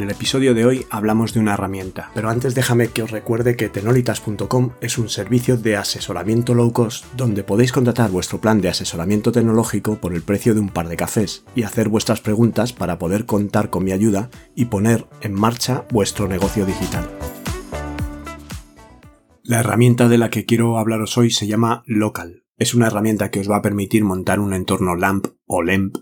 En el episodio de hoy hablamos de una herramienta, pero antes déjame que os recuerde que tenolitas.com es un servicio de asesoramiento low cost donde podéis contratar vuestro plan de asesoramiento tecnológico por el precio de un par de cafés y hacer vuestras preguntas para poder contar con mi ayuda y poner en marcha vuestro negocio digital. La herramienta de la que quiero hablaros hoy se llama Local. Es una herramienta que os va a permitir montar un entorno LAMP o LEMP,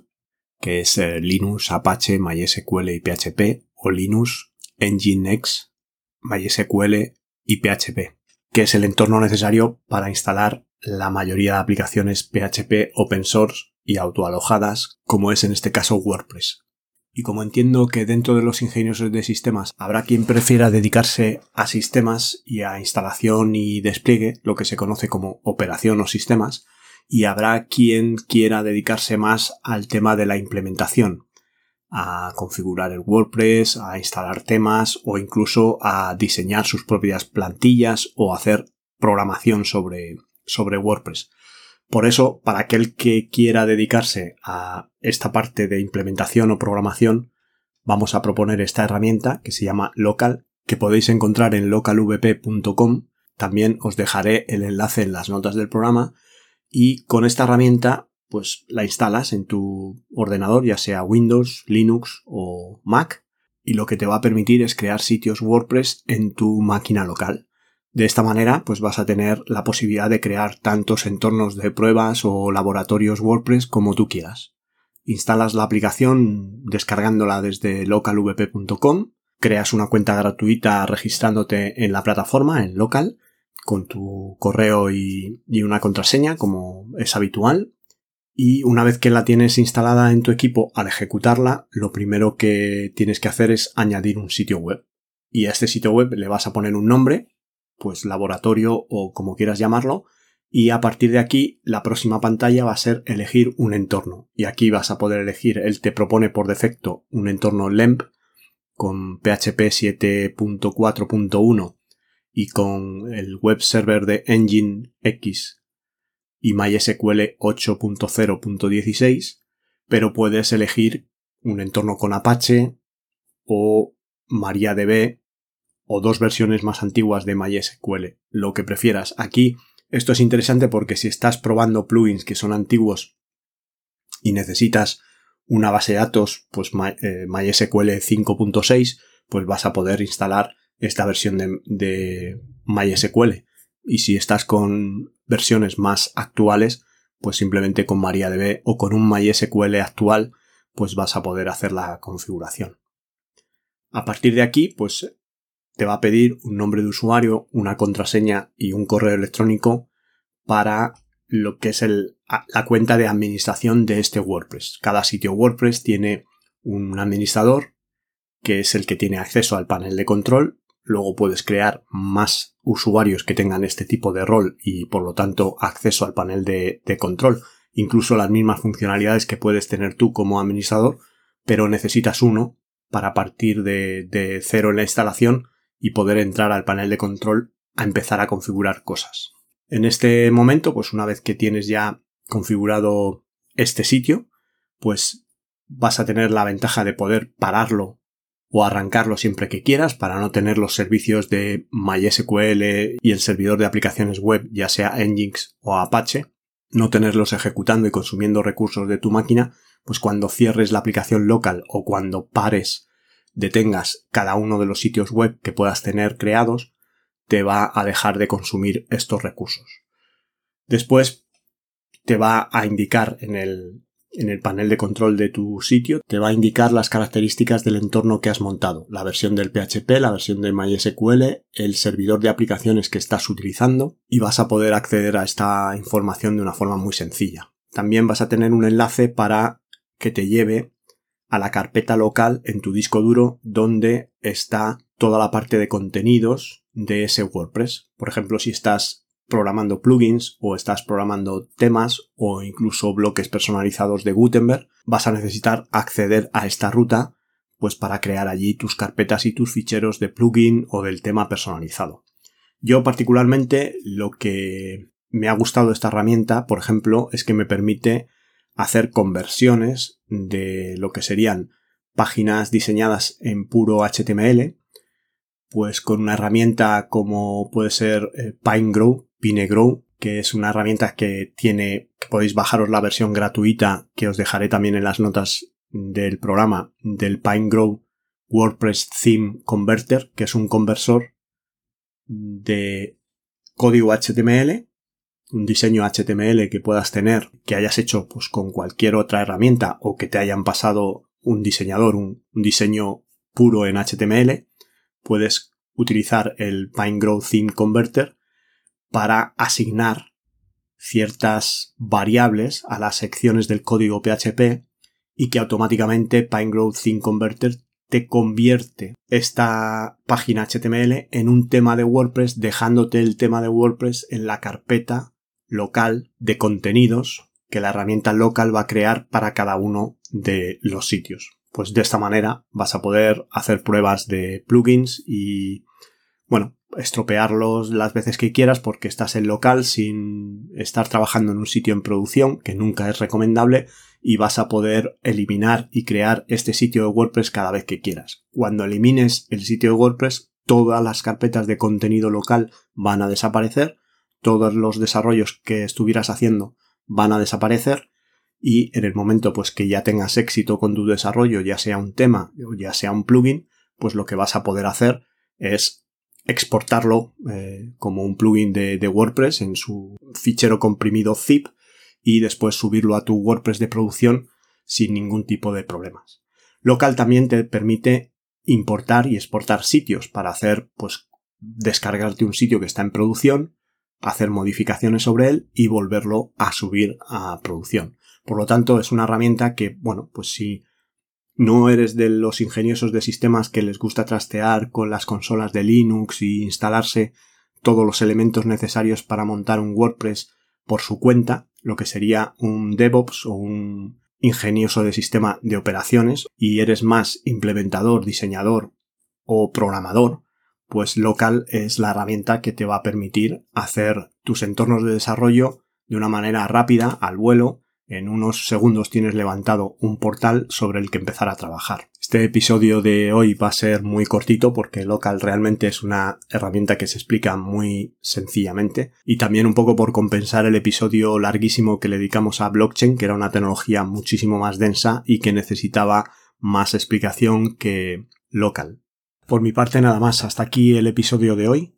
que es eh, Linux, Apache, MySQL y PHP, o Linux, Nginx, MySQL y PHP, que es el entorno necesario para instalar la mayoría de aplicaciones PHP open source y autoalojadas, como es en este caso WordPress. Y como entiendo que dentro de los ingeniosos de sistemas habrá quien prefiera dedicarse a sistemas y a instalación y despliegue, lo que se conoce como operación o sistemas, y habrá quien quiera dedicarse más al tema de la implementación, a configurar el WordPress, a instalar temas o incluso a diseñar sus propias plantillas o hacer programación sobre, sobre WordPress. Por eso, para aquel que quiera dedicarse a esta parte de implementación o programación, vamos a proponer esta herramienta que se llama Local, que podéis encontrar en localvp.com. También os dejaré el enlace en las notas del programa. Y con esta herramienta pues la instalas en tu ordenador, ya sea Windows, Linux o Mac, y lo que te va a permitir es crear sitios WordPress en tu máquina local. De esta manera, pues vas a tener la posibilidad de crear tantos entornos de pruebas o laboratorios WordPress como tú quieras. Instalas la aplicación descargándola desde localvp.com, creas una cuenta gratuita registrándote en la plataforma, en local, con tu correo y, y una contraseña, como es habitual, y una vez que la tienes instalada en tu equipo, al ejecutarla, lo primero que tienes que hacer es añadir un sitio web. Y a este sitio web le vas a poner un nombre, pues laboratorio o como quieras llamarlo, y a partir de aquí la próxima pantalla va a ser elegir un entorno. Y aquí vas a poder elegir, él te propone por defecto un entorno LEMP con PHP 7.4.1 y con el web server de Engine X y MySQL 8.0.16, pero puedes elegir un entorno con Apache o MariaDB o dos versiones más antiguas de MySQL, lo que prefieras. Aquí esto es interesante porque si estás probando plugins que son antiguos y necesitas una base de datos, pues MySQL 5.6, pues vas a poder instalar esta versión de, de MySQL. Y si estás con versiones más actuales, pues simplemente con MariaDB o con un MySQL actual, pues vas a poder hacer la configuración. A partir de aquí, pues te va a pedir un nombre de usuario, una contraseña y un correo electrónico para lo que es la cuenta de administración de este WordPress. Cada sitio WordPress tiene un administrador que es el que tiene acceso al panel de control Luego puedes crear más usuarios que tengan este tipo de rol y por lo tanto acceso al panel de, control, incluso las mismas funcionalidades que puedes tener tú como administrador, pero necesitas uno para partir de, de cero en la instalación y poder entrar al panel de control a empezar a configurar cosas. En este momento, pues una vez que tienes ya configurado este sitio, pues vas a tener la ventaja de poder pararlo o arrancarlo siempre que quieras para no tener los servicios de MySQL y el servidor de aplicaciones web, ya sea Nginx o Apache, no tenerlos ejecutando y consumiendo recursos de tu máquina, pues cuando cierres la aplicación local o cuando pares, detengas cada uno de los sitios web que puedas tener creados, te va a dejar de consumir estos recursos. Después te va a indicar en el, en el panel de control de tu sitio te va a indicar las características del entorno que has montado, la versión del PHP, la versión de MySQL, el servidor de aplicaciones que estás utilizando y vas a poder acceder a esta información de una forma muy sencilla. También vas a tener un enlace para que te lleve a la carpeta local en tu disco duro donde está toda la parte de contenidos de ese WordPress. Por ejemplo, si estás programando plugins o estás programando temas o incluso bloques personalizados de Gutenberg, vas a necesitar acceder a esta ruta pues para crear allí tus carpetas y tus ficheros de plugin o del tema personalizado. Yo particularmente lo que me ha gustado esta herramienta, por ejemplo, es que me permite hacer conversiones de lo que serían páginas diseñadas en puro HTML, pues con una herramienta como puede ser eh, PineGrow, PineGrow, que es una herramienta que tiene, que podéis bajaros la versión gratuita que os dejaré también en las notas del programa del PineGrow WordPress Theme Converter, que es un conversor de código HTML, un diseño HTML que puedas tener, que hayas hecho pues con cualquier otra herramienta o que te hayan pasado un diseñador, un, diseño puro en HTML, puedes utilizar el PineGrow Theme Converter para asignar ciertas variables a las secciones del código PHP y que automáticamente PineGrow Theme Converter te convierte esta página HTML en un tema de WordPress dejándote el tema de WordPress en la carpeta local de contenidos que la herramienta local va a crear para cada uno de los sitios. Pues de esta manera vas a poder hacer pruebas de plugins y, bueno, estropearlos las veces que quieras porque estás en local sin estar trabajando en un sitio en producción, que nunca es recomendable, y vas a poder eliminar y crear este sitio de WordPress cada vez que quieras. Cuando elimines el sitio de WordPress, todas las carpetas de contenido local van a desaparecer, todos los desarrollos que estuvieras haciendo van a desaparecer y en el momento pues que ya tengas éxito con tu desarrollo, ya sea un tema o ya sea un plugin, pues lo que vas a poder hacer es exportarlo eh, como un plugin de, de WordPress en su fichero comprimido zip y después subirlo a tu WordPress de producción sin ningún tipo de problemas. Local también te permite importar y exportar sitios para hacer, pues, descargarte un sitio que está en producción, hacer modificaciones sobre él y volverlo a subir a producción. Por lo tanto, es una herramienta que, bueno, pues si no eres de los ingeniosos de sistemas que les gusta trastear con las consolas de Linux y instalarse todos los elementos necesarios para montar un WordPress por su cuenta, lo que sería un DevOps o un ingenioso de sistema de operaciones, y eres más implementador, diseñador o programador, pues Local es la herramienta que te va a permitir hacer tus entornos de desarrollo de una manera rápida, al vuelo, en unos segundos tienes levantado un portal sobre el que empezar a trabajar. Este episodio de hoy va a ser muy cortito porque Local realmente es una herramienta que se explica muy sencillamente y también un poco por compensar el episodio larguísimo que le dedicamos a blockchain, que era una tecnología muchísimo más densa y que necesitaba más explicación que Local. Por mi parte nada más, hasta aquí el episodio de hoy.